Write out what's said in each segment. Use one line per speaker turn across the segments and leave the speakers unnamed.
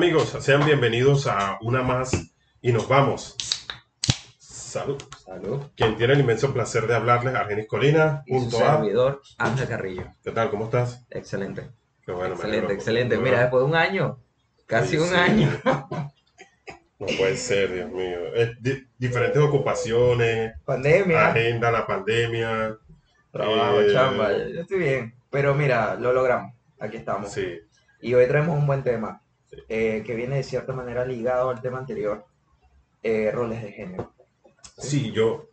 ¿Qué tal amigos? Sean bienvenidos a una más y nos vamos. Salud.
Salud.
Quien tiene el inmenso placer de hablarles, Argenis Colina,
Y su
a...
servidor, Ángel Carrillo.
¿Qué tal? ¿Cómo estás?
Excelente.
Qué bueno,
excelente, excelente. Mira,
bueno.
después de un año, casi
Sí,
un
sí.
año.
No puede ser, Dios mío. Es di- diferentes ocupaciones,
Pandemia,
agenda, la pandemia.
trabajo,
eh,
chamba. Yo estoy bien. Pero mira, lo logramos. Aquí estamos.
Sí,
Y hoy traemos un buen tema eh, que viene de cierta manera ligado al tema anterior, eh, roles de género.
sí, yo,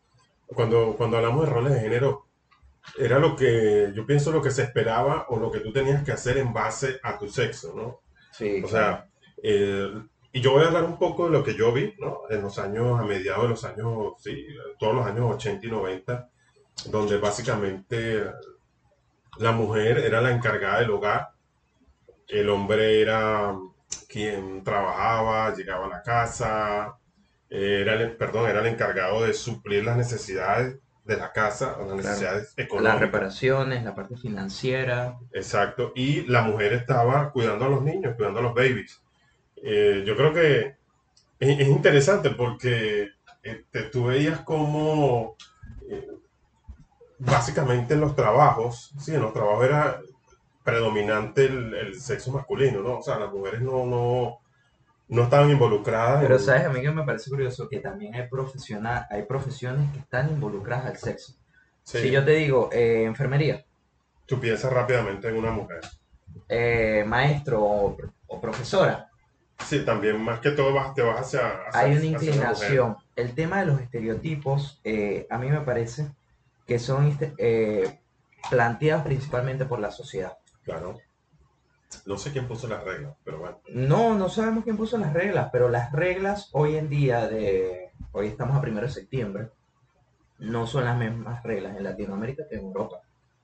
cuando, cuando hablamos de roles de género, era lo que, yo pienso lo que se esperaba o lo que tú tenías que hacer en base a tu sexo, ¿no?
Sí,
O sea, eh, y yo voy a hablar un poco de lo que yo vi, ¿no? En los años, a mediados de los años, sí, todos los años 80 y 90, donde básicamente la mujer era la encargada del hogar, el hombre era quien trabajaba, llegaba a la casa, era el, perdón, era el encargado de suplir las necesidades de la casa, las necesidades
las
económicas.
reparaciones, la parte financiera.
Exacto, y la mujer estaba cuidando a los niños, cuidando a los babies. Eh, yo creo que es, es interesante porque este, tú veías como eh, básicamente en los trabajos, sí, en los trabajos era predominante el, el sexo masculino, ¿no? O sea, las mujeres no, no, no estaban involucradas.
Pero
en-
sabes, a mí que me parece curioso que también hay profesional, hay profesiones que están involucradas al sexo.
sí,
Si yo te digo eh, enfermería,
tú piensas rápidamente en una mujer.
eh, maestro o, o profesora,
Sí, también más que todo vas, te vas hacia, hacia-
hay una inclinación. El tema de los estereotipos, eh, a mí me parece que son planteados principalmente por la sociedad.
Claro. No sé quién puso las reglas, pero bueno.
No, no sabemos quién puso las reglas, pero las reglas hoy en día de, hoy estamos a primero de septiembre, no son las mismas reglas en Latinoamérica que en Europa.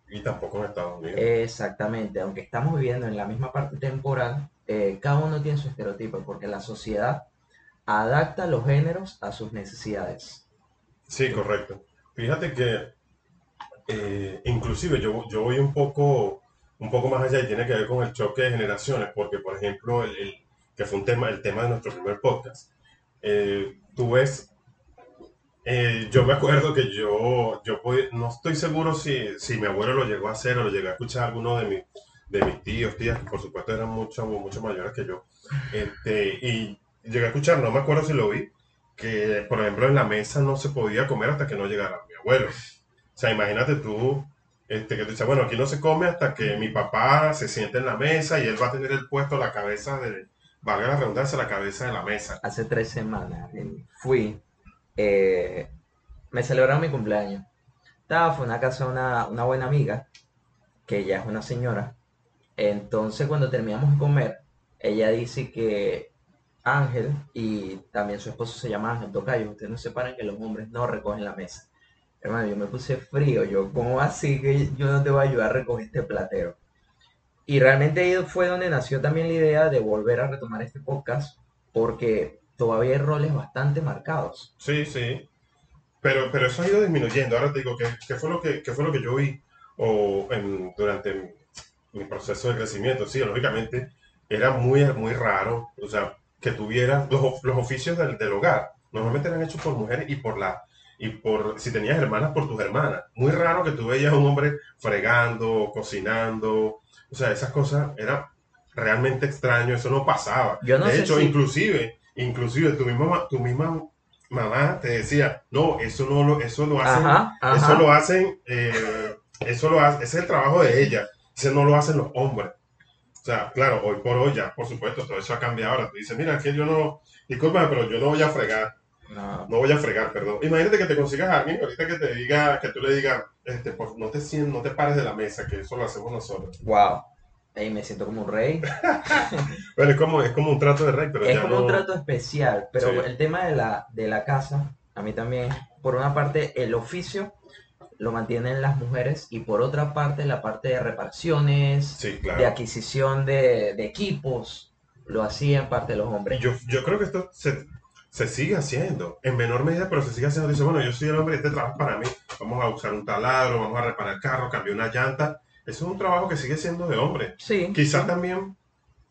Y tampoco en Estados Unidos.
Exactamente, aunque estamos viviendo en la misma parte temporal, eh, cada uno tiene su estereotipo, porque la sociedad adapta los géneros a sus necesidades.
Sí, correcto. Fíjate que eh, inclusive yo, yo voy un poco, un poco más allá y tiene que ver con el choque de generaciones, porque por ejemplo, el, el- que fue un tema, el tema de nuestro primer podcast, eh, tú ves, eh, yo me acuerdo que yo, yo pod- no estoy seguro si, si mi abuelo lo llegó a hacer o lo llegó a escuchar alguno de, mis de mis tíos, tías, que por supuesto eran mucho, mucho mayores que yo, este, y llegué a escuchar, no me acuerdo si lo vi, que por ejemplo en la mesa no se podía comer hasta que no llegara mi abuelo. O sea, imagínate tú, este, que tú dices, bueno, aquí no se come hasta que mi papá se siente en la mesa y él va a tener el puesto, la cabeza de, valga la redundancia, la cabeza de la mesa.
Hace tres semanas fui, eh, me celebraron mi cumpleaños. Estaba, fue a una casa una, una buena amiga, que ella es una señora. Entonces, cuando terminamos de comer, ella dice que Ángel y también su esposo se llama Ángel Tocayo. Ustedes no separan que los hombres no recogen la mesa. Hermano, yo me puse frío. Yo, ¿cómo así que yo no te voy a ayudar a recoger este platero? Y realmente ahí fue donde nació también la idea de volver a retomar este podcast, porque todavía hay roles bastante marcados.
Sí, sí. Pero, pero eso ha ido disminuyendo. Ahora te digo, ¿qué, qué fue lo que, qué fue lo que yo vi o en- durante mi, mi proceso de crecimiento? Sí, lógicamente era muy, muy raro, o sea, que tuvieras los, los oficios del, del hogar. Normalmente eran hechos por mujeres y por la y por si tenías hermanas por tus hermanas. Muy raro que tú veías a un hombre fregando, cocinando, o sea, esas cosas era realmente extraño, eso no pasaba.
Yo no
de hecho,
si-
inclusive, inclusive tu misma, ma- tu misma mamá te decía, no, eso no lo, eso lo hacen,
Ajá, ajá.
eso lo hacen, eh, eso lo hace, ese es el trabajo de ella, ese no lo hacen los hombres. O sea, claro, hoy por hoy ya, por supuesto, todo eso ha cambiado. Ahora tú dices, mira, que yo no, disculpa, pero yo no voy a fregar,
No,
no voy a fregar, perdón. Imagínate que te consigas a alguien ahorita que te diga, que tú le digas, este, pues, no te no te pares de la mesa, que eso lo hacemos nosotros.
wow. Ey, me siento como un rey.
Bueno, es como, es como un trato de rey, pero
es
ya
como
no.
un trato especial, pero
Sí.
el tema de la, de la casa, a mí también, por una parte, el oficio lo mantienen las mujeres y por otra parte, la parte de reparaciones,
Sí,
de
claro.
adquisición de, de equipos, lo hacían parte de los hombres.
Yo, yo creo que esto se, se sigue haciendo, en menor medida, pero se sigue haciendo. Dice, bueno, yo soy el hombre, este trabajo para mí. Vamos a usar un taladro, vamos a reparar el carro, cambiar una llanta. Eso es un trabajo que sigue siendo de hombre.
Sí.
Quizás
sí.
también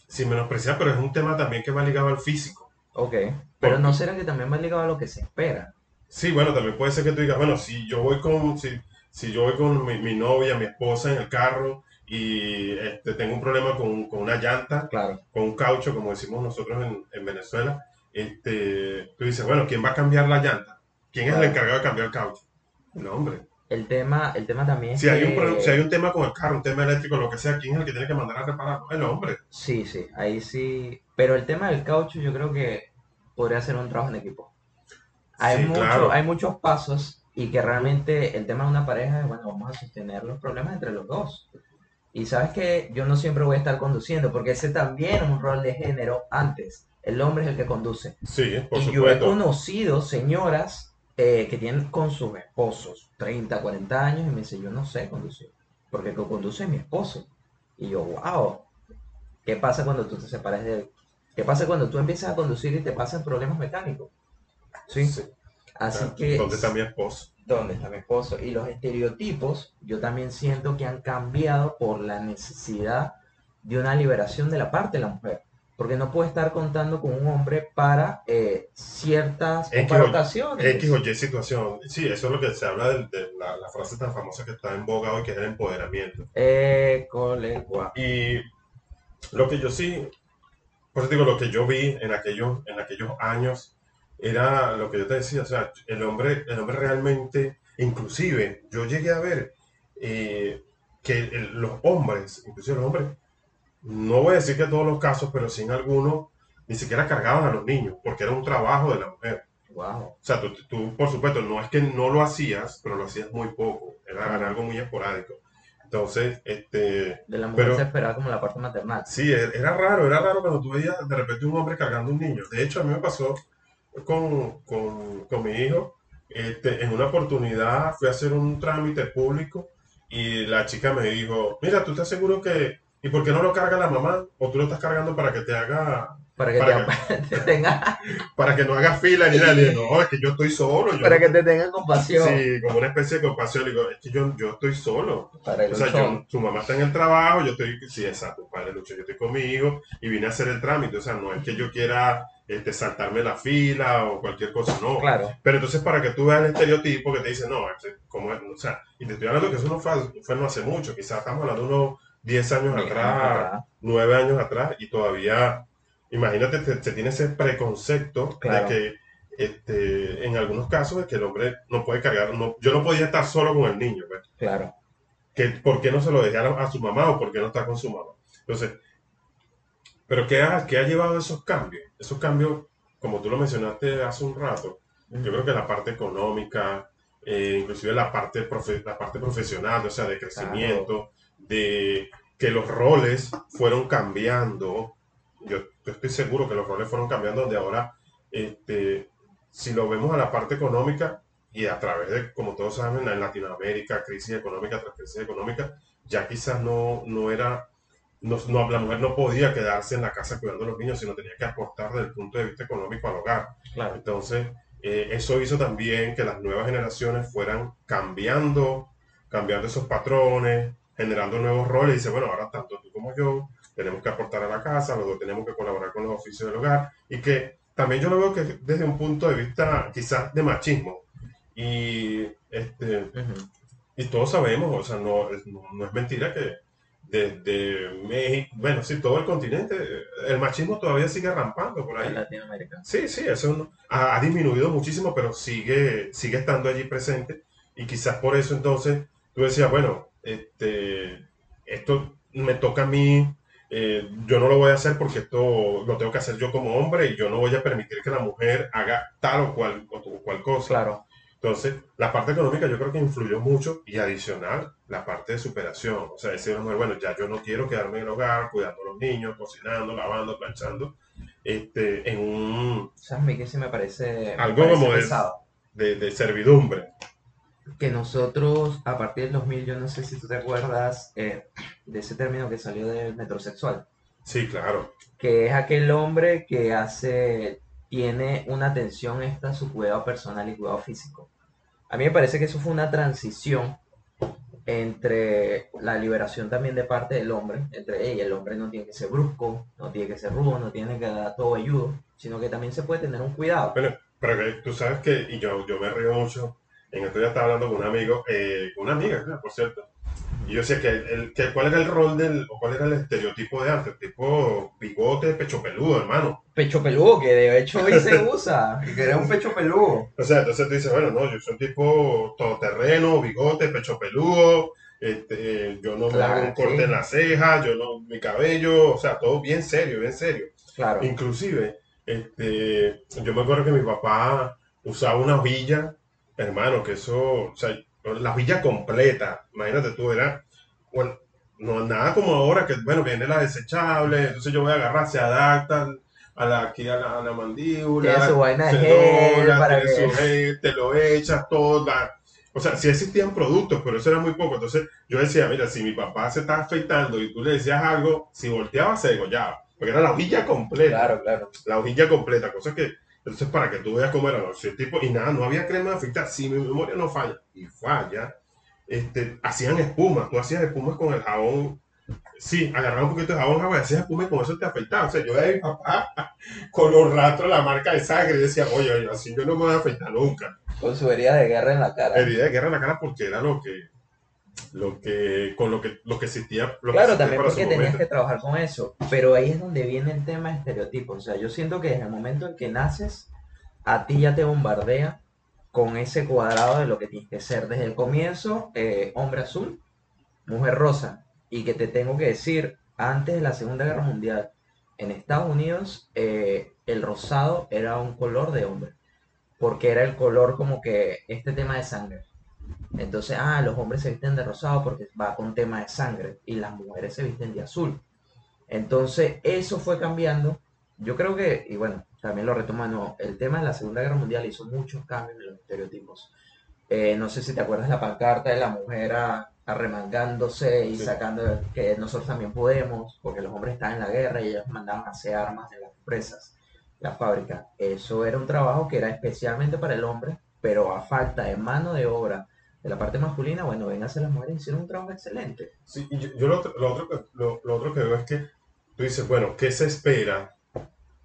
sin menospreciar, pero es un tema también que va ligado al físico.
Ok, pero ¿no será que también va ligado a lo que se espera?
Sí, bueno, también puede ser que tú digas, bueno, si yo voy con, si, si yo voy con mi, mi novia, mi esposa en el carro y este, tengo un problema con, con una llanta,
Claro,
con un caucho, como decimos nosotros en, en Venezuela, este, tú dices, bueno, ¿quién va a cambiar la llanta? ¿Quién es el encargado de cambiar el caucho? El hombre.
el tema, el tema también es
Si hay, un,
que-
pro- si hay un tema con el carro, un tema eléctrico, lo que sea, ¿quién es el que tiene que mandar a repararlo? El hombre.
Sí, sí, ahí sí. Pero el tema del caucho yo creo que podría ser un trabajo en equipo. Hay,
Sí,
mucho-
claro.
hay muchos pasos y que realmente el tema de una pareja es, bueno, vamos a sostener los problemas entre los dos. Y sabes que yo no siempre voy a estar conduciendo porque ese también es un rol de género antes. El hombre es el que conduce.
Sí, por
y yo he
supuesto.
conocido señoras eh, que tienen con sus esposos 30, 40 años y me dicen, yo no sé conducir, porque el que conduce es mi esposo. Y yo, wow, ¿qué pasa cuando tú te separas de él? ¿Qué pasa cuando tú empiezas a conducir y te pasan problemas mecánicos? Sí,
Sí,
así
claro.
que...
¿Dónde está mi esposo?
¿Dónde está mi esposo? Y los estereotipos, yo también siento que han cambiado por la necesidad de una liberación de la parte de la mujer. Porque no puede estar contando con un hombre para eh, ciertas
X
ocasiones.
X o Y situación. Sí, eso es lo que se habla de, de la, la frase tan famosa que está en boga hoy, que es el empoderamiento.
Colegua.
Y lo que yo sí, por eso digo, lo que yo vi en aquellos, en aquellos años era lo que yo te decía, o sea, el hombre, el hombre realmente, inclusive, yo llegué a ver eh, que el- los hombres, inclusive los hombres, no voy a decir que todos los casos, pero sí en algunos, ni siquiera cargaban a los niños, porque era un trabajo de la mujer.
Wow.
O sea, tú, tú, por supuesto, no es que no lo hacías, pero lo hacías muy poco, era, era algo muy esporádico. Entonces, este,
De la mujer
Pero-
se esperaba como la parte maternal.
Sí, e- era raro, era raro cuando tú veías de repente un hombre cargando un niño. De hecho, a mí me pasó con, con, con mi hijo. Este, en una oportunidad fui a hacer un trámite público y la chica me dijo, mira, ¿tú estás seguro que... ¿Y por qué no lo carga la mamá? ¿O tú lo estás cargando para que te haga...
Para que
Para
te, te tenga,
para que no haga fila ni nada? No, es que yo estoy solo. Yo
para que te tenga compasión.
Sí, como una especie de compasión. Digo, es que yo, yo estoy solo.
Para el
O sea, yo, su mamá está en el trabajo, yo estoy, sí, exacto, padre Lucho, yo estoy con mi hijo y vine a hacer el trámite, o sea, no es que yo quiera este, saltarme la fila o cualquier cosa, no.
Claro,
Pero entonces para que tú veas el estereotipo que te dice, no, este, ¿cómo es? O sea, y te estoy hablando que eso no fue, fue no hace mucho, quizás estamos hablando de unos 10 años atrás,
atrás.
9 años atrás y todavía, imagínate, te- se tiene ese preconcepto
Claro.
de que este, en algunos casos es que el hombre no puede cargar, no, yo no podía estar solo con el niño, pues
claro.
que por qué no se lo dejaron a su mamá o por qué no está con su mamá. Entonces, pero ¿qué ha, qué ha llevado esos cambios? Esos cambios, como tú lo mencionaste hace un rato, yo creo que la parte económica, eh, inclusive la parte, profe- la parte profesional, o sea, de crecimiento, de que los roles fueron cambiando. Yo, yo estoy seguro que los roles fueron cambiando donde ahora, este, si lo vemos a la parte económica y a través de, como todos saben, en Latinoamérica, crisis económica tras crisis económica, ya quizás no, no era, no, no- la mujer no podía quedarse en la casa cuidando a los niños, sino tenía que aportar desde el punto de vista económico al hogar.
Claro.
Entonces, eh, eso hizo también que las nuevas generaciones fueran cambiando, cambiando esos patrones, generando nuevos roles. Y dice, bueno, ahora tanto tú como yo tenemos que aportar a la casa, dos tenemos que colaborar con los oficios del hogar. Y que también yo lo veo que desde un punto de vista quizás de machismo. Y, este,
Ujú.
y todos sabemos, o sea, no, es- no, no es mentira que desde México, bueno, sí, todo el continente, el machismo todavía sigue rampando por ahí.
En Latinoamérica.
Sí, sí, eso no- ha, ha disminuido muchísimo, pero sigue, sigue estando allí presente. Y quizás por eso entonces tú decías, bueno, este, esto me toca a mí, eh, yo no lo voy a hacer porque esto lo tengo que hacer yo como hombre y yo no voy a permitir que la mujer haga tal o cual, o cual cosa.
Claro.
Entonces, la parte económica yo creo que influyó mucho y adicional la parte de superación. O sea, decir a la mujer, bueno, ya yo no quiero quedarme en el hogar cuidando a los niños, cocinando, lavando, planchando, este, en un,
¿Sabes? A mí que sí me parece, me
Algo
parece
como de, de servidumbre.
Que nosotros, a partir del 2000, yo no sé si tú te acuerdas eh, de ese término que salió del metrosexual,
Sí, claro.
que es aquel hombre que hace, tiene una atención extra a su cuidado personal y cuidado físico. A mí me parece que eso fue una transición entre la liberación también de parte del hombre, entre ella, el hombre no tiene que ser brusco, no tiene que ser rudo, no tiene que dar todo ayudo, sino que también se puede tener un cuidado.
Pero que tú sabes que, y yo, yo me río mucho, en esto ya estaba hablando con un amigo, eh, con una amiga, por cierto, y yo decía que, el, que cuál era el rol del, o cuál era el estereotipo de antes, tipo bigote, pecho peludo, hermano.
Pecho peludo, que de hecho hoy se usa, que era un pecho peludo.
O sea, entonces tú dices, bueno, no, yo soy un tipo todoterreno, bigote, pecho peludo, este, yo no me hago un corte en la ceja, yo no, mi cabello, o sea, todo bien serio, bien serio.
Claro.
Inclusive, este, yo me acuerdo que mi papá usaba una hojilla, hermano, que eso, o sea, la hojilla completa, imagínate tú, era, bueno, no nada como ahora que, bueno, viene la desechable, entonces yo voy a agarrar, se adapta a la, aquí a la, a la mandíbula,
Tiene su vaina de
se
gel
dobla,
para
tiene
que-
su gel, te lo echas, toda. O sea, sí existían productos, pero eso era muy poco. Entonces yo decía, mira, si mi papá se está afeitando y tú le decías algo, si volteaba se degollaba, porque era la hojilla completa
Claro, claro.
la hojilla completa, cosas que, entonces para que tú veas cómo era. Si el tipo, y nada, no había crema de afeitar, si mi memoria no falla, y falla, este, hacían espumas, tú hacías espumas con el jabón, sí, agarraba un poquito de jabón, agua, y hacías espuma y con eso te afeitaba, o sea, yo veía a mi papá con los rastros, la marca de sangre, y decía, oye, oye, así yo no me voy a afeitar nunca,
Con su herida de guerra en la cara.
herida de guerra en la cara porque era lo que, lo que, con lo que, lo que existía, lo que
Claro,
existía
también porque tenías
momento.
que trabajar con eso, pero ahí es donde viene el tema de estereotipos. O sea, yo siento que desde el momento en que naces, a ti ya te bombardea con ese cuadrado de lo que tienes que ser. Desde el comienzo, eh, hombre azul, mujer rosa. Y que te tengo que decir, antes de la Segunda Guerra Mundial, en Estados Unidos, eh, el rosado era un color de hombre, porque era el color como que este tema de sangre. Entonces, ah, los hombres se visten de rosado porque va con tema de sangre y las mujeres se visten de azul. Entonces, eso fue cambiando. Yo creo que, y bueno, también lo retomo, no, el tema de la Segunda Guerra Mundial hizo muchos cambios en los estereotipos. Eh, no sé si te acuerdas la pancarta de la mujer arremangándose y
Sí.
sacando que nosotros también podemos, porque los hombres estaban en la guerra y ellos mandaban a hacer armas en las empresas, la fábrica. Eso era un trabajo que era especialmente para el hombre, pero a falta de mano de obra de la parte masculina, bueno, ven a hacer las mujeres hicieron un trabajo excelente.
Sí, y yo, yo lo, otro, lo, otro que, lo, lo otro que veo es que tú dices, bueno, ¿qué se espera?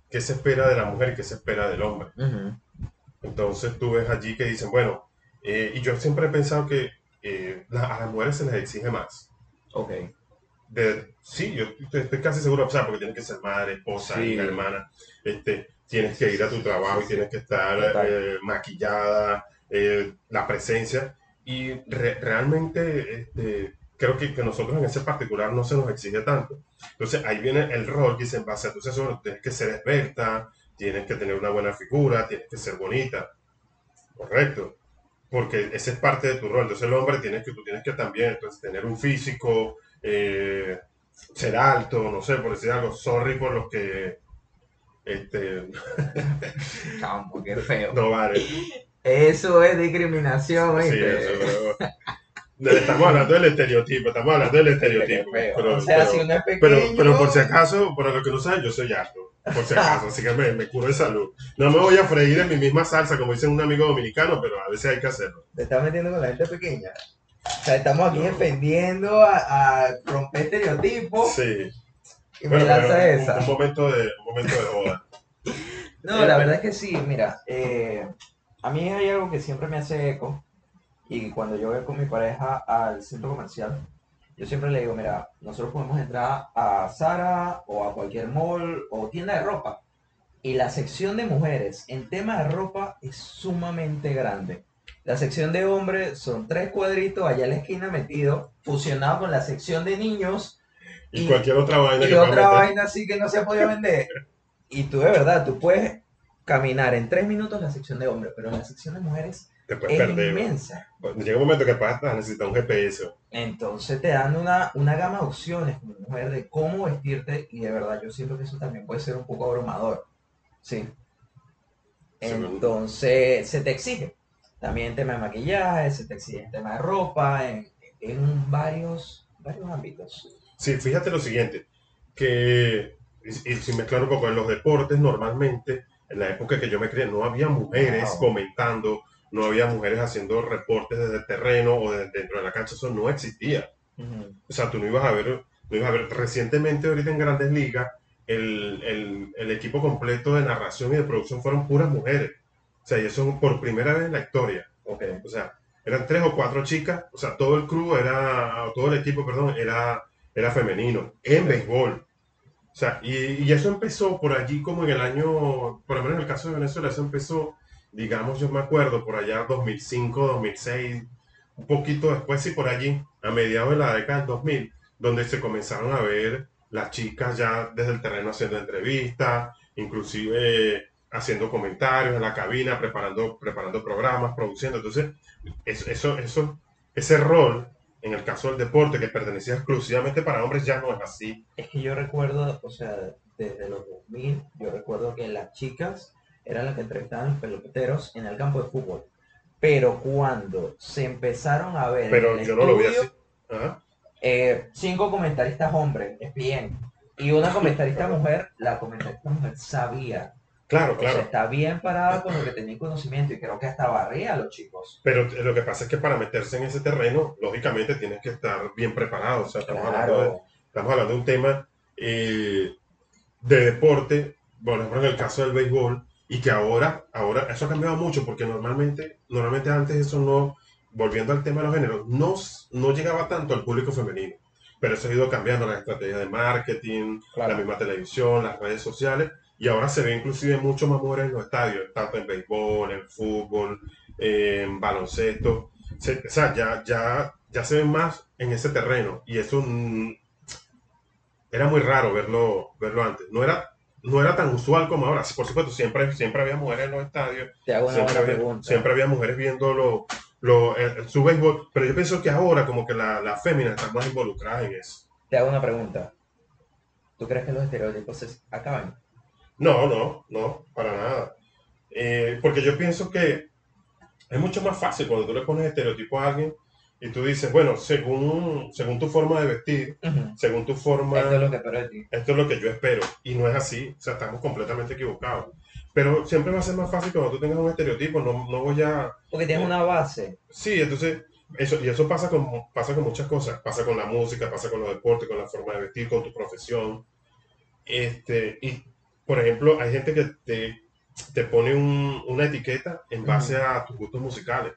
¿Qué se espera de la mujer y qué se espera del hombre? Entonces tú ves allí que dicen, bueno, eh, y yo siempre he pensado que eh, la- a las mujeres se les exige más.
Ok.
De, sí, yo estoy, estoy casi seguro, o sea, porque tienes que ser madre, esposa,
Sí.
hija, hermana, este, tienes que ir a tu trabajo y tienes que estar eh, maquillada, eh, la presencia, y re- realmente este, creo que, que nosotros en ese particular no se nos exige tanto. Entonces ahí viene el rol que se en base a tu sesión, tienes que ser experta, tienes que tener una buena figura, tienes que ser bonita, correcto. Porque ese es parte de tu rol. Entonces el hombre tienes que, tú tienes que también entonces, tener un físico, eh, ser alto, no sé, por decir algo, sorry por los que este,
Chamo, qué feo.
no vale.
Eso es discriminación,
Sí,
¿viste?
eso, pero- Estamos hablando del estereotipo, estamos hablando del estereotipo. Pero,
o sea,
pero-
si uno es pequeño...
pero, pero por si acaso, para los que no saben, yo soy alto. Por si acaso, así que me, me curo de salud. No me voy a freír en mi misma salsa, como dice un amigo dominicano, pero a veces hay que hacerlo.
Te estás metiendo con la gente pequeña. O sea, estamos aquí defendiendo a, a romper estereotipos
Sí.
y
Bueno,
me lanza
pero un,
esa.
un momento de, un momento de joda.
No, la verdad es que sí, mira, eh, a mí hay algo que siempre me hace eco y cuando yo voy con mi pareja al centro comercial, yo siempre le digo, mira, nosotros podemos entrar a Zara o a cualquier mall o tienda de ropa y la sección de mujeres en tema de ropa es sumamente grande. La sección de hombres son tres cuadritos allá en la esquina metido, fusionado con la sección de niños
Y,
Y-
cualquier otra vaina
y
que
otra vaina así que no se ha podido vender. Y tú de verdad, tú puedes caminar en tres minutos la sección de hombres, pero la sección de mujeres
te puedes
es
perder.
inmensa.
Llega un momento que vas a necesitar un GPS.
Entonces te dan una, una gama de opciones como mujer de cómo vestirte y de verdad yo siento que eso también puede ser un poco abrumador. Sí. Entonces se te exige. También en tema de maquillaje, se te exige en tema de ropa, en, en varios, varios ámbitos.
Sí, fíjate lo siguiente, que, y, y sin mezclar un poco, en los deportes normalmente, en la época que yo me crié, no había mujeres
Wow.
comentando no había mujeres haciendo reportes desde el terreno o desde dentro de la cancha, eso no existía.
Ujú.
O sea, tú no ibas a ver, no ibas a ver recientemente ahorita en Grandes Ligas, el, el- el equipo completo de narración y de producción fueron puras mujeres. O sea, y eso por primera vez en la historia.
Ok.
O sea, eran tres o cuatro chicas, o sea, todo el crew era, todo el equipo, perdón, era, era femenino, en
Ok.
béisbol. O sea, y, y eso empezó por allí como en el año, por lo menos en el caso de Venezuela, eso empezó, digamos, yo me acuerdo, por allá 2005, 2006, un poquito después, sí, por allí, a mediados de la década del 2000, donde se comenzaron a ver las chicas ya desde el terreno haciendo entrevistas, inclusive haciendo comentarios en la cabina, preparando, preparando programas, produciendo. Entonces, eso, eso, eso, ese rol, en el caso del deporte, que pertenecía exclusivamente para hombres, ya no es así.
Es que yo recuerdo, o sea, desde los 2000, yo recuerdo que las chicas eran las que entrevistaban peloteros en el campo de fútbol. Pero cuando se empezaron a ver
Pero yo no lo vi así. Ajá.
eh, cinco comentaristas hombres, es bien. Y una comentarista mujer, la comentarista mujer sabía.
Claro,
O sea,
claro.
está bien parada con lo que tenía conocimiento y creo que hasta barría a los chicos.
Pero lo que pasa es que para meterse en ese terreno, lógicamente tienes que estar bien preparado. O sea, estamos, hablando, de,
Claro.
estamos hablando de un tema eh, de deporte, por ejemplo, en el caso del béisbol, y que ahora, ahora eso ha cambiado mucho, porque normalmente, normalmente antes eso no, volviendo al tema de los géneros, no, no llegaba tanto al público femenino. Pero eso ha ido cambiando las estrategias de marketing,
Claro.
la misma televisión, las redes sociales, y ahora se ve inclusive mucho más mujeres en los estadios, tanto en béisbol, en fútbol, en baloncesto. Se- o sea, ya, ya, ya se ven más en ese terreno, y eso mm, era muy raro verlo, verlo antes. No era, no era tan usual como ahora. Por supuesto, siempre, siempre había mujeres en los estadios,
Te hago una
siempre había, siempre había mujeres viendo lo, lo- el- su béisbol, pero yo pienso que ahora como que la, la fémina está más involucrada en eso.
Te hago una pregunta. ¿Tú crees que los estereotipos se acaban?
No, no, no, para nada. Eh, porque yo pienso que es mucho más fácil cuando tú le pones estereotipo a alguien y tú dices, bueno, según, según tu forma de vestir, según tu forma,
Esto es lo que espero de ti.
esto es lo que yo espero. Y no es así, o sea, estamos completamente equivocados. Pero siempre va a ser más fácil cuando tú tengas un estereotipo, no, no voy a...
Porque tienes una base.
Sí, entonces, eso, y eso pasa con, pasa con muchas cosas. Pasa con la música, pasa con los deportes, con la forma de vestir, con tu profesión. Este, y, por ejemplo, hay gente que te, te pone un- una etiqueta en base a tus gustos musicales.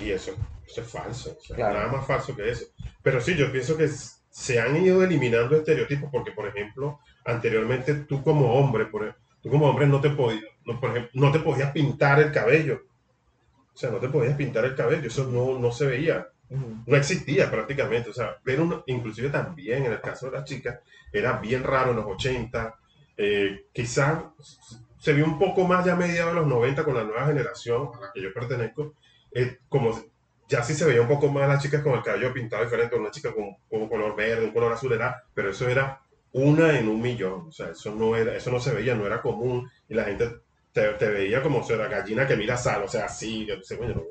Y eso, eso es falso. o sea,
Claro.
Nada más falso que eso. Pero sí, yo pienso que se han ido eliminando estereotipos porque, por ejemplo, anteriormente tú como hombre, por, e- tú como hombre no te podías, no, por ejemplo, no te podías pintar el cabello. O sea, no te podías pintar el cabello, eso no, no se veía, no existía prácticamente. O sea, un, inclusive también en el caso de las chicas, era bien raro en los 80. Eh, quizás se vio un poco más ya a mediados de los 90 con la nueva generación a la que yo pertenezco, eh, como ya sí se veía un poco más las chicas con el cabello pintado diferente, una chica con, con color verde, un color azul, era, pero eso era una en un millón, o sea, eso no, era, eso no se veía, no era común, y la gente te, te veía como si era gallina que mira sal, o sea, así, yo sé, coño,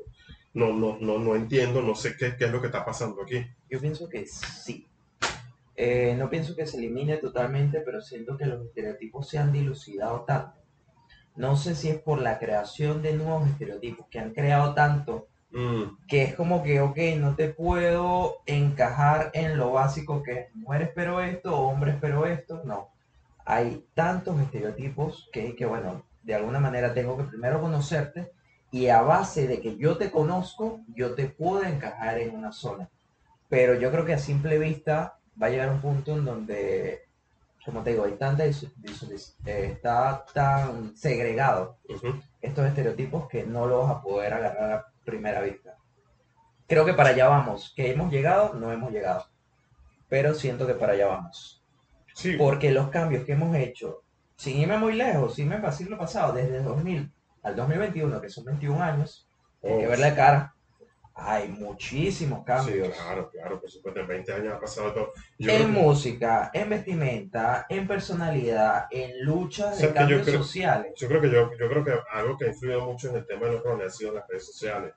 no, no, no, no entiendo, no sé qué, qué es lo que está pasando aquí.
Yo pienso que sí. Eh, no pienso que se elimine totalmente, pero siento que los estereotipos se han dilucidado tanto. No sé si es por la creación de nuevos estereotipos que han creado tanto
Mm,
que es como que, ok, no te puedo encajar en lo básico que es mujeres pero esto, hombres pero esto. No. Hay tantos estereotipos que, que, bueno, de alguna manera tengo que primero conocerte y a base de que yo te conozco, yo te puedo encajar en una zona. Pero yo creo que a simple vista va a llegar un punto en donde, como te digo, hay tanta eh, está tan segregado
ujú.
estos estereotipos que no lo vas a poder agarrar a primera vista. Creo que para allá vamos. Que hemos llegado, no hemos llegado. Pero siento que para allá vamos.
Sí,
Porque los cambios que hemos hecho, sin irme muy lejos, sin irme al siglo pasado, desde el 2000 al 2021, que son 21 años, hay que ver la cara. Hay muchísimos
sí,
cambios.
claro, claro, por supuesto, en 20 años ha pasado todo. Yo
En
creo
música, en vestimenta, en personalidad, en luchas de
¿Sabes que yo
cambios
creo-
sociales.
Yo creo que yo, yo creo que algo que ha influido mucho en el tema de los roles ha sido las redes sociales.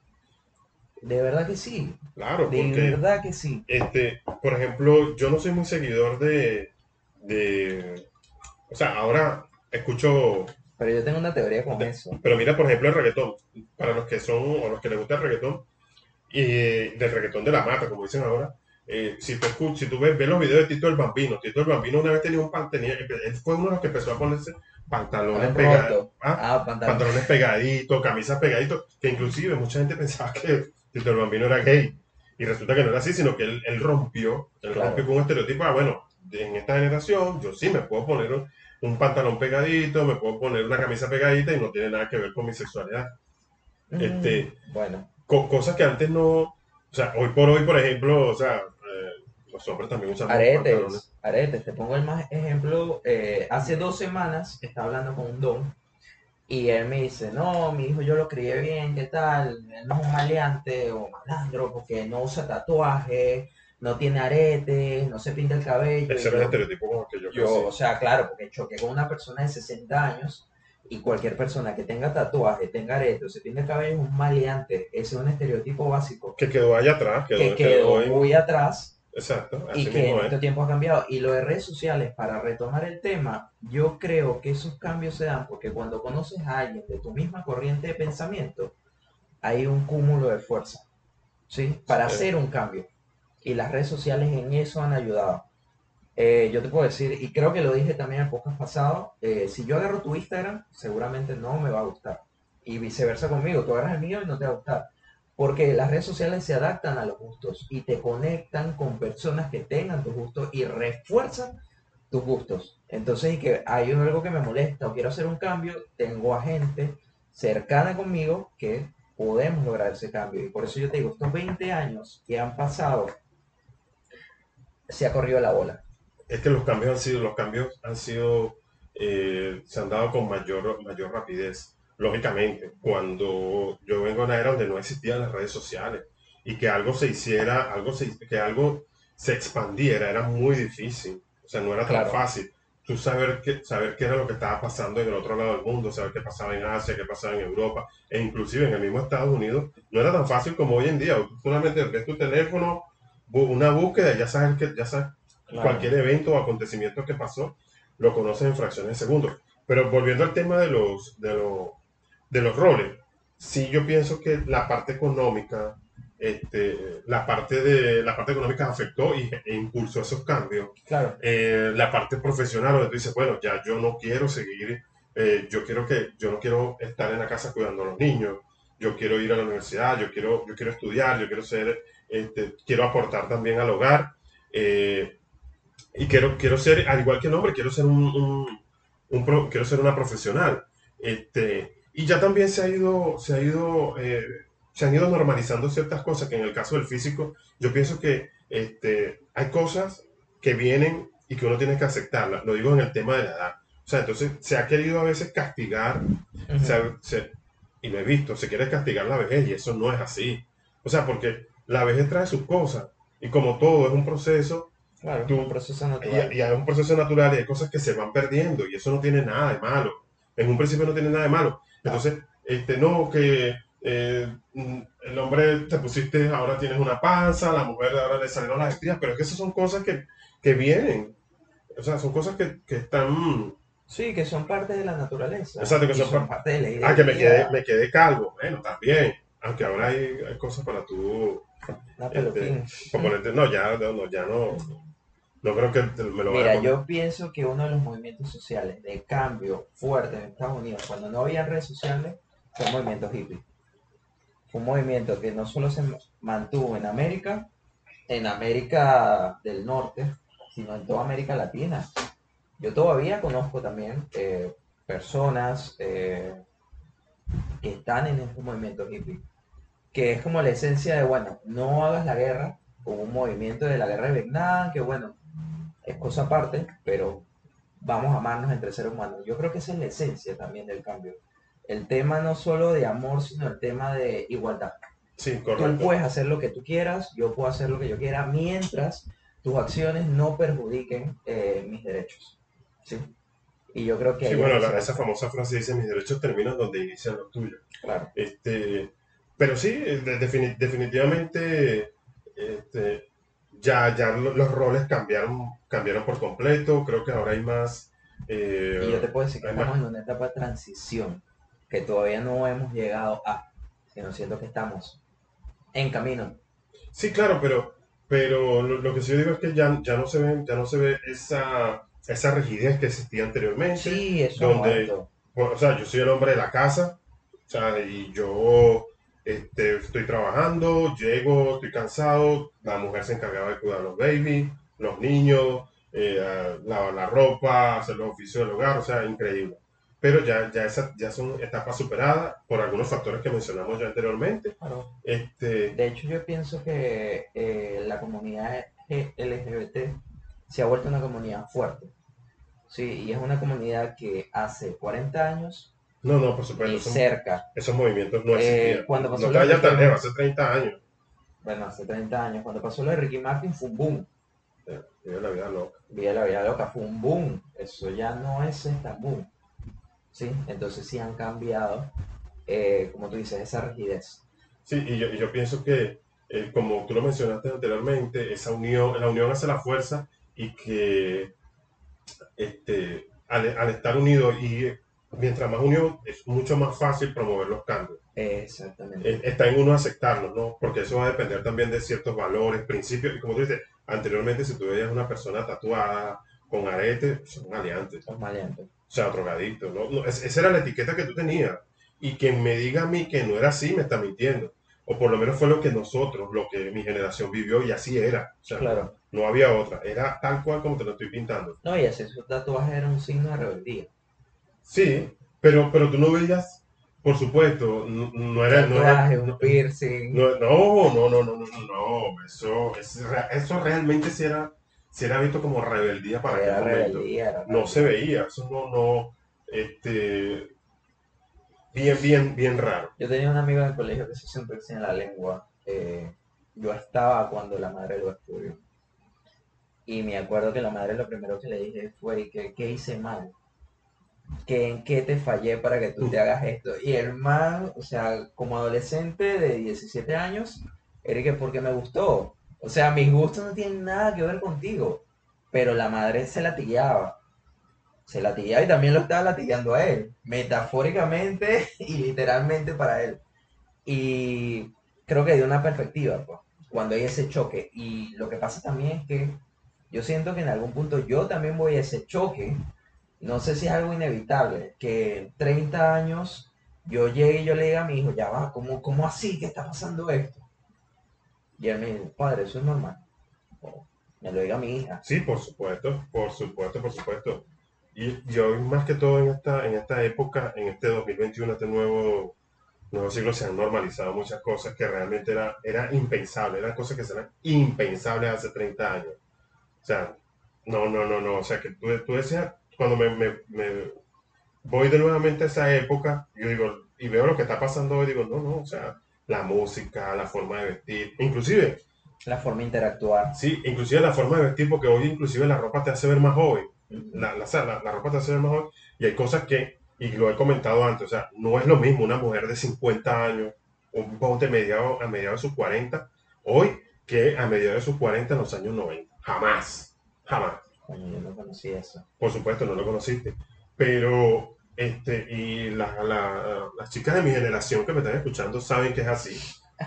De verdad que sí.
Claro,
De
porque
verdad que sí.
este, por ejemplo, yo no soy muy seguidor de, de, o sea, ahora escucho
Pero yo tengo una teoría con eso.
Pero mira, por ejemplo, el reggaetón. Para los que son, o los que les gusta el reggaetón, y del reggaetón de la mata, como dicen ahora, eh, si tú escuchas, si tú ves, ves, los videos de Tito el Bambino, Tito el Bambino una vez tenía un pantalón, él fue uno de los que empezó a ponerse pantalones pegaditos, ¿ah? ah, pantalones. pegaditos, camisas pegaditos, que inclusive mucha gente pensaba que Tito el Bambino era gay. Y resulta que no era así, sino que él, él rompió, él rompió con un estereotipo, ah, bueno, en esta generación yo sí me puedo poner un, pantalón pegadito, me puedo poner una camisa pegadita y no tiene nada que ver con mi sexualidad. Mm, este, bueno. Cosas que antes no, o sea, hoy por hoy, por ejemplo, o sea, los hombres también usan
aretes, aretes. Te pongo el más ejemplo. Eh, hace dos semanas estaba hablando con un don y él me dice, no, mi hijo yo lo crié bien, ¿qué tal? Él no es un maleante o malandro porque no usa tatuaje, no tiene aretes, no se pinta el cabello.
Ese es el estereotipo como que yo
Yo, o sea, claro, porque choqué con una persona de 60 años y cualquier persona que tenga tatuaje, tenga aretes se el cabello es un maleante. Ese es un estereotipo básico.
Que quedó allá atrás.
Quedó, que quedó, muy atrás Exacto. y que en este tiempo ha cambiado. Y lo de redes sociales, para retomar el tema, yo creo que esos cambios se dan porque cuando conoces a alguien de tu misma corriente de pensamiento, hay un cúmulo de fuerza, ¿sí? Para hacer un cambio. Y las redes sociales en eso han ayudado. Eh, yo te puedo decir, y creo que lo dije también en podcast pasado, eh, si yo agarro tu Instagram, seguramente no me va a gustar. Y viceversa conmigo, tú agarras el mío y no te va a gustar porque las redes sociales se adaptan a los gustos y te conectan con personas que tengan tus gustos y refuerzan tus gustos. Entonces, y que hay algo que me molesta o quiero hacer un cambio, tengo a gente cercana conmigo que podemos lograr ese cambio. Y por eso yo te digo, estos 20 años que han pasado, se ha corrido la bola.
Es que los cambios han sido, los cambios han sido, eh, se han dado con mayor, mayor rapidez lógicamente, cuando yo vengo a una era donde no existían las redes sociales y que algo se hiciera, algo se, que algo se expandiera, era muy difícil. O sea, no era tan fácil. Tú saber qué, saber qué era lo que estaba pasando en el otro lado del mundo, saber qué pasaba en Asia, qué pasaba en Europa, e inclusive en el mismo Estados Unidos, no era tan fácil como hoy en día. Tú solamente ves tu teléfono, una búsqueda, ya sabes que ya sabes cualquier evento o acontecimiento que pasó, lo conoces en fracciones de segundos. Pero volviendo al tema de los, de los de los roles, sí yo pienso que la parte económica, este, la, parte de, la parte económica afectó y, e impulsó esos cambios.
Claro.
Eh, la parte profesional, donde tú dices, bueno, ya yo no quiero seguir, eh, yo quiero que, yo no quiero estar en la casa cuidando a los niños, yo quiero ir a la universidad, yo quiero, yo quiero estudiar, yo quiero ser, este, quiero aportar también al hogar. Eh, y quiero, quiero ser, al igual que el hombre, quiero ser un, un, quiero ser una profesional. Este, y ya también se ha ido, se ha ido, eh, se han ido normalizando ciertas cosas que en el caso del físico, yo pienso que este, hay cosas que vienen y que uno tiene que aceptarlas. Lo digo en el tema de la edad. O sea, entonces se ha querido a veces castigar, y lo he visto, se quiere castigar la vejez y eso no es así. O sea, porque la vejez trae sus cosas y como todo es un proceso,
Claro, un proceso natural.
Y, y, hay un proceso natural y hay cosas que se van perdiendo y eso no tiene nada de malo. En un principio no tiene nada de malo. Entonces, este, no, que eh, el hombre te pusiste, ahora tienes una panza, la mujer ahora le salieron las estrías, pero es que esas son cosas que, que vienen. O sea, son cosas que, que, están...
Sí, que son parte de la naturaleza.
Exacto, que son, parte de la idea. Ah, que me quedé, me quedé calvo. Bueno, también. Aunque ahora hay, hay cosas para tú... Este, no, ya no, ya no no creo que me lo
Mira, yo pienso que uno de los movimientos sociales de cambio fuerte en Estados Unidos, cuando no había redes sociales, fue el movimiento hippie. Fue un movimiento que no solo se mantuvo en América, en América del Norte, sino en toda América Latina. Yo todavía conozco también eh, personas eh, que están en este movimiento hippie, que es como la esencia de, bueno, no hagas la guerra, como un movimiento de la guerra de Vietnam, que bueno, es cosa aparte, pero vamos a amarnos entre seres humanos. Yo creo que esa es la esencia también del cambio. El tema no solo de amor, sino el tema de igualdad.
Sí, correcto.
Tú puedes hacer lo que tú quieras, yo puedo hacer lo que yo quiera, mientras tus acciones no perjudiquen eh, mis derechos. ¿sí? Y yo creo que...
Sí, bueno, esa famosa frase dice, mis derechos terminan donde inician los tuyos.
Claro.
Este, pero sí, definitivamente este, ya, ya los roles cambiaron, cambiaron por completo. Creo que ahora hay más, Eh,
Y yo te puedo decir que estamos
más-
en una etapa de transición, que todavía no hemos llegado a, sino siento que estamos en camino.
Sí, claro, pero, pero lo, lo que sí yo digo es que ya, ya no se ve, ya no se ve esa, esa rigidez que existía anteriormente.
Sí, eso
Donde-. Bueno, o sea, yo soy el hombre de la casa, o sea, y yo este, estoy trabajando, llego, estoy cansado, la mujer se encargaba de cuidar a los babies, los niños, eh, lavar la ropa, hacer los oficios del hogar, o sea, increíble. Pero ya, ya, esa, ya son etapas superadas por algunos factores que mencionamos ya anteriormente.
Claro.
Este,
De hecho, yo pienso que eh, la comunidad G- LGBT se ha vuelto una comunidad fuerte. Sí, y es una comunidad que hace 40 años
no, no, por supuesto, esos,
cerca,
esos movimientos no
Eh,
existían.
cuando pasó
no
la
te vayas tan
región-
lejos, hace 30 años.
bueno, hace 30 años, cuando pasó lo de Ricky Martin fue un boom.
Eh, vive la vida loca.
Vida la vida loca, fue un boom. Eso ya no es tan boom. ¿Sí? Entonces sí han cambiado, eh, como tú dices, esa rigidez.
Sí, y yo, y yo pienso que, eh, como tú lo mencionaste anteriormente, esa unión, la unión hace la fuerza y que este, al, al estar unidos y mientras más unión es mucho más fácil promover los cambios.
Exactamente.
Está en uno aceptarlos, ¿no? Porque eso va a depender también de ciertos valores, principios, y como tú dices, anteriormente si tú veías una persona tatuada con arete, son aliantes.
Los maleantes.
O sea, drogadicto, ¿no? No, es- esa era la etiqueta que tú tenías. Y quien me diga a mí que no era así, me está mintiendo. O por lo menos fue lo que nosotros, lo que mi generación vivió y así era. O sea,
Claro.
no había otra. Era tal cual como te lo estoy pintando.
No, y hacer sus tatuajes era un signo de rebeldía.
Sí, pero, pero tú no veías, por supuesto, no, no era... No, era- no,
piercing.
no, no, no, no, no, no, no, Eso, eso realmente sí era, sí era visto como rebeldía para aquel momento.
rebeldía.
no se veía, eso no, no, este, bien, bien, bien raro.
Yo tenía un amigo en el colegio que se hizo un en la lengua. eh, yo estaba cuando la madre lo descubrió. Y me acuerdo que la madre lo primero que le dije fue que qué hice mal. Que en qué te fallé para que tú te hagas esto. Y el man, o sea, como adolescente de 17 años, era que porque me gustó. O sea, mis gustos no tienen nada que ver contigo. Pero la madre se latillaba. Se latillaba y también lo estaba latillando a él. Metafóricamente y literalmente para él. Y creo que de una perspectiva, pues, cuando hay ese choque. Y lo que pasa también es que yo siento que en algún punto yo también voy a ese choque. No sé si es algo inevitable, que en 30 años yo llegue y yo le diga a mi hijo, ya va, ¿cómo, cómo así? ¿Qué está pasando esto? Y él me dice, padre, eso es normal. O me lo diga mi hija.
Sí, por supuesto, por supuesto, por supuesto. Y yo más que todo en esta, en esta época, en este 2021, este nuevo, nuevo siglo, se han normalizado muchas cosas que realmente era, era impensable, eran cosas que eran impensables hace 30 años. O sea, no, no, no, no, o sea, que tú, tú decías, cuando me, me- me voy de nuevamente a esa época, yo digo, y veo lo que está pasando hoy, digo, no, no, o sea, la música, la forma de vestir, inclusive,
La forma de interactuar.
sí, inclusive la forma de vestir, porque hoy inclusive la ropa te hace ver más joven la, la, la- la ropa te hace ver mejor y hay cosas que, y lo he comentado antes, o sea, no es lo mismo una mujer de 50 años, un mediado, a mediados de sus 40, hoy que a mediados de sus 40 en los años 90. Jamás, jamás.
Coño, yo no conocí eso.
Por supuesto, no lo conociste. Pero, este, y la- la- las chicas de mi generación que me están escuchando saben que es así.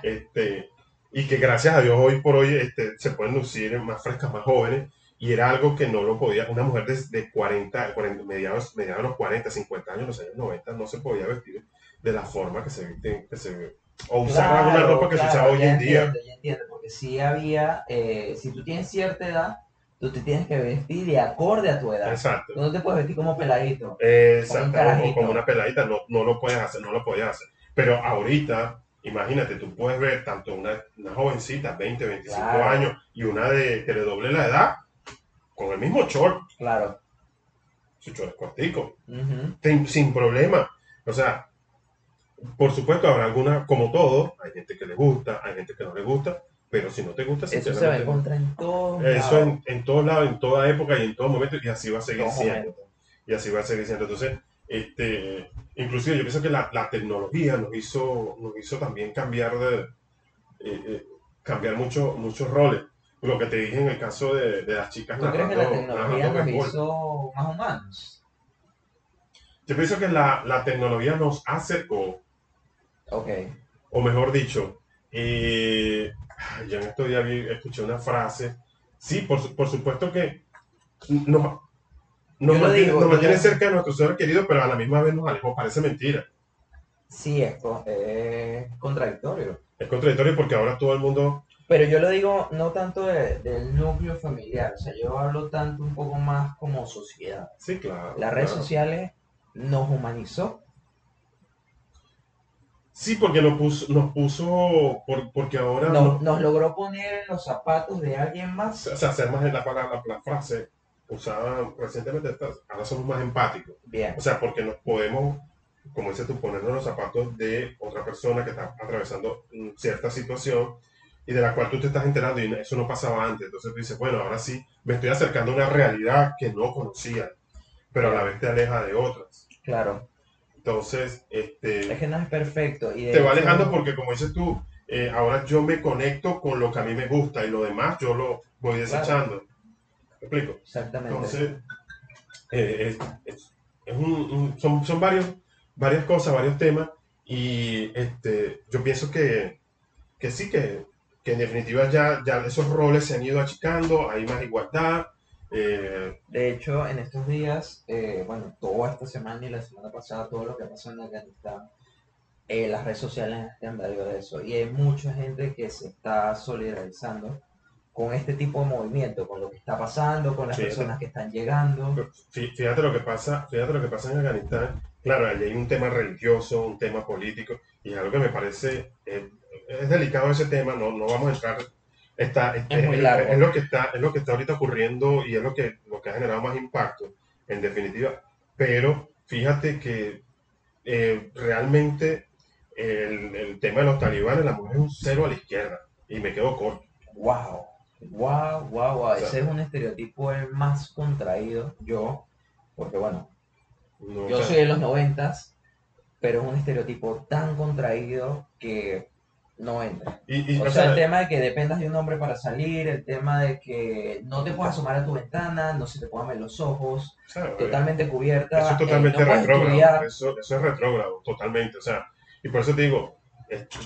Este, y que gracias a Dios hoy por hoy este, se pueden lucir más frescas, más jóvenes. Y era algo que no lo podía, una mujer de, de 40, 40, mediados, mediados de los 40, 50 años, los años 90, no se podía vestir de la forma que se viste, que se, o usar alguna
Claro,
ropa que se
claro,
usa hoy
ya
en día.
entiendo, ya entiendo, porque si había, eh, si tú tienes cierta edad, tú te tienes que vestir de acorde a tu edad.
Exacto.
Tú no te puedes vestir como peladito.
Exacto,
carajito.
o como una peladita, no, no lo puedes hacer, no lo podías hacer. Pero ahorita, imagínate, tú puedes ver tanto una, una jovencita, 20, 25
Claro.
años, y una de que le doble la edad, con el mismo short,
Claro.
su short es cortico, sin, sin problema. O sea, por supuesto habrá alguna, como todo, hay gente que le gusta, hay gente que no le gusta, pero si no te gusta,
Eso se va a encontrar en todos
eso en, en todos lados, en toda época y en todo momento, y así va a seguir siendo y así va a seguir siendo. Entonces, este, inclusive yo pienso que la, la tecnología nos hizo, nos hizo también cambiar de, eh, eh, cambiar mucho, muchos roles. Lo que te dije en el caso de, de las chicas
¿Tú crees que la
narrando-
tecnología
narrando
nos hizo más humanos?
yo pienso que la, la tecnología nos acercó,
Ok.
o mejor dicho, eh, yo en estos días escuché una frase, sí, por, por supuesto que nos, nos mantiene,
digo,
nos
yo
mantiene
lo-
cerca de nuestros seres queridos, pero a la misma vez nos alejó, parece mentira.
Sí, es, es contradictorio.
Es contradictorio porque ahora todo el mundo,
Pero yo lo digo no tanto de- del núcleo familiar, o sea, yo hablo tanto un poco más como sociedad.
sí, claro.
Las redes
claro.
sociales nos humanizó.
Sí, porque nos puso, nos puso por- porque ahora
Nos,
no-
nos logró poner en los zapatos de alguien más.
o sea, hacer más en la palabra, la frase usada recientemente, ahora somos más empáticos.
Bien,
O sea, porque nos podemos, como dices tú, ponernos en los zapatos de otra persona que está atravesando cierta situación y de la cual tú te estás enterando y eso no pasaba antes. Entonces tú dices, bueno, ahora sí, me estoy acercando a una realidad que no conocía, pero a la vez te aleja de otras.
claro.
Entonces, este,
Es que no es perfecto. Y
te va alejando porque, como dices tú, eh, ahora yo me conecto con lo que a mí me gusta y lo demás yo lo voy desechando. ¿Me explico?
Exactamente.
Entonces, eh, es, es- es un- un- son, son varios, varias cosas, varios temas, y este, yo pienso que, que sí, que, que en definitiva ya, ya esos roles se han ido achicando, hay más igualdad. Eh,
De hecho, en estos días, eh, bueno, toda esta semana y la semana pasada, todo lo que pasó en Afganistán, eh, las redes sociales han dado de eso. Y hay mucha gente que se está solidarizando con este tipo de movimiento, con lo que está pasando, con las
Sí,
personas que están llegando.
fí- fíjate lo que pasa, fíjate lo que pasa en Afganistán. Claro, allí hay un tema religioso, un tema político, y es algo que me parece, eh, es delicado ese tema, no, no vamos a entrar, está,
Es muy largo.
es lo que está, es lo que está ahorita ocurriendo y es lo que, lo que ha generado más impacto, en definitiva. Pero fíjate que eh, realmente el, el tema de los talibanes, la mujer es un cero a la izquierda, y me quedo corto.
Wow, wow, wow, wow.
sea,
Ese es un estereotipo el más contraído, yo, porque bueno,
No,
yo
o sea,
soy de los noventas, pero es un estereotipo tan contraído que no entra.
y, y,
O
o
sea, el tema de que dependas de un hombre para salir, el tema de que no te puedas asomar a tu ventana, no se te puedan ver los ojos,
o sea,
totalmente cubierta,
Eso es
eh,
totalmente
no
retrógrado. Eso, eso es retrógrado, totalmente. O sea, y por eso te digo,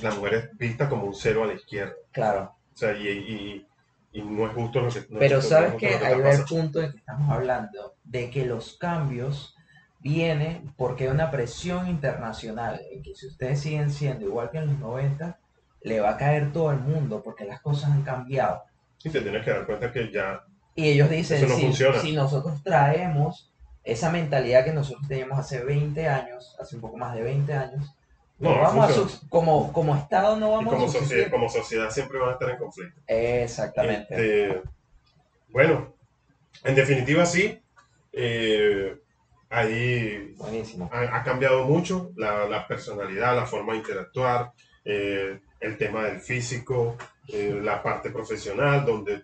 la mujer es vista como un cero a la izquierda.
Claro,
O sea, y, y, y no es justo lo que no
pero sabes que
que
ahí va el punto de que estamos hablando, de que los cambios vienen porque hay una presión internacional, en que si ustedes siguen siendo igual que en los 90, le va a caer todo el mundo porque las cosas han cambiado.
Y te tienes que dar cuenta que ya,
Y ellos dicen,
no
si, si nosotros traemos esa mentalidad que nosotros teníamos hace 20 años, hace un poco más de 20 años, no,
No,
vamos a como, como Estado no
y
vamos
como
a
sociedad, como sociedad siempre van a estar en conflicto.
Exactamente.
Este, bueno, en definitiva sí, eh, ahí
Buenísimo.
ha, ha cambiado mucho la, la personalidad, la forma de interactuar, eh, el tema del físico, eh, la parte profesional, donde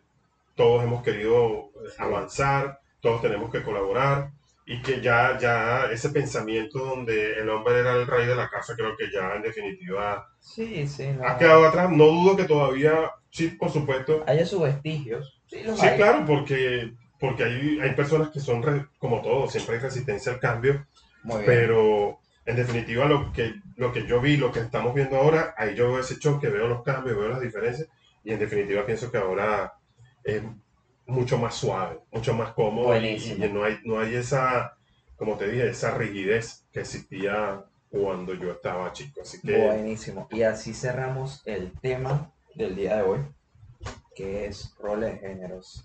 todos hemos querido avanzar, todos tenemos que colaborar y que ya, ya ese pensamiento donde el hombre era el rey de la casa, creo que ya en definitiva
Sí, sí, no.
ha quedado atrás. No dudo que todavía, sí, por supuesto,
Haya sus vestigios. Sí, los
Sí,
hay.
claro, porque, porque hay, hay personas que son, re- como todo, siempre hay resistencia al cambio,
Muy bien.
pero en definitiva lo que, lo que yo vi, lo que estamos viendo ahora, ahí yo veo ese choque, veo los cambios, veo las diferencias, y en definitiva pienso que ahora es mucho más suave, mucho más cómodo, y,
Buenísimo.
y no, hay, no hay esa, como te dije, esa rigidez que existía cuando yo estaba chico. Así que,
Buenísimo. Y así cerramos el tema del día de hoy, que es roles de géneros.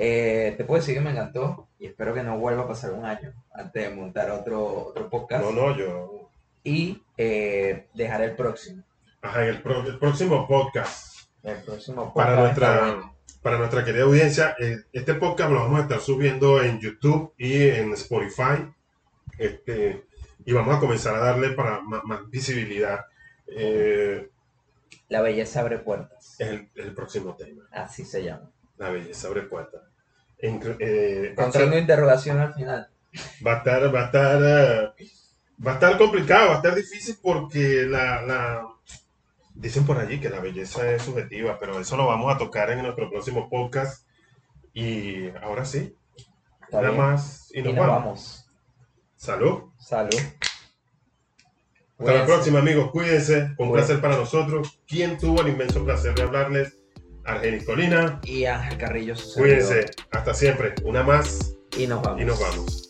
Eh, te puedo decir que me encantó y espero que no vuelva a pasar un año antes de montar otro, otro podcast
no, no, yo...
y eh, dejar el próximo.
Ajá, el, pro- el próximo podcast.
El próximo
para
podcast está
nuestra, para nuestra querida audiencia, eh, este podcast lo vamos a estar subiendo en YouTube y en Spotify. Este, y vamos a comenzar a darle para más, más visibilidad.
La belleza abre puertas.
es el, el próximo tema.
Así se llama.
La belleza abre eh, va, a estar,
interrogación al final.
va a estar, va a estar, eh, va a estar complicado, va a estar difícil porque la, la- dicen por allí que la belleza es subjetiva, pero eso lo vamos a tocar en nuestro próximo podcast. Y ahora sí,
Está
nada
bien.
más y
Y
nos vamos.
vamos.
Salud.
Salud.
Hasta la próxima, amigos. Cuídense. Un
Cuídense.
placer para nosotros. ¿Quién tuvo el inmenso placer de hablarles? Argenis Colina.
Y Ángel Carrillo.
Cuídense. Hasta siempre. Una más
Y nos vamos.
y nos vamos.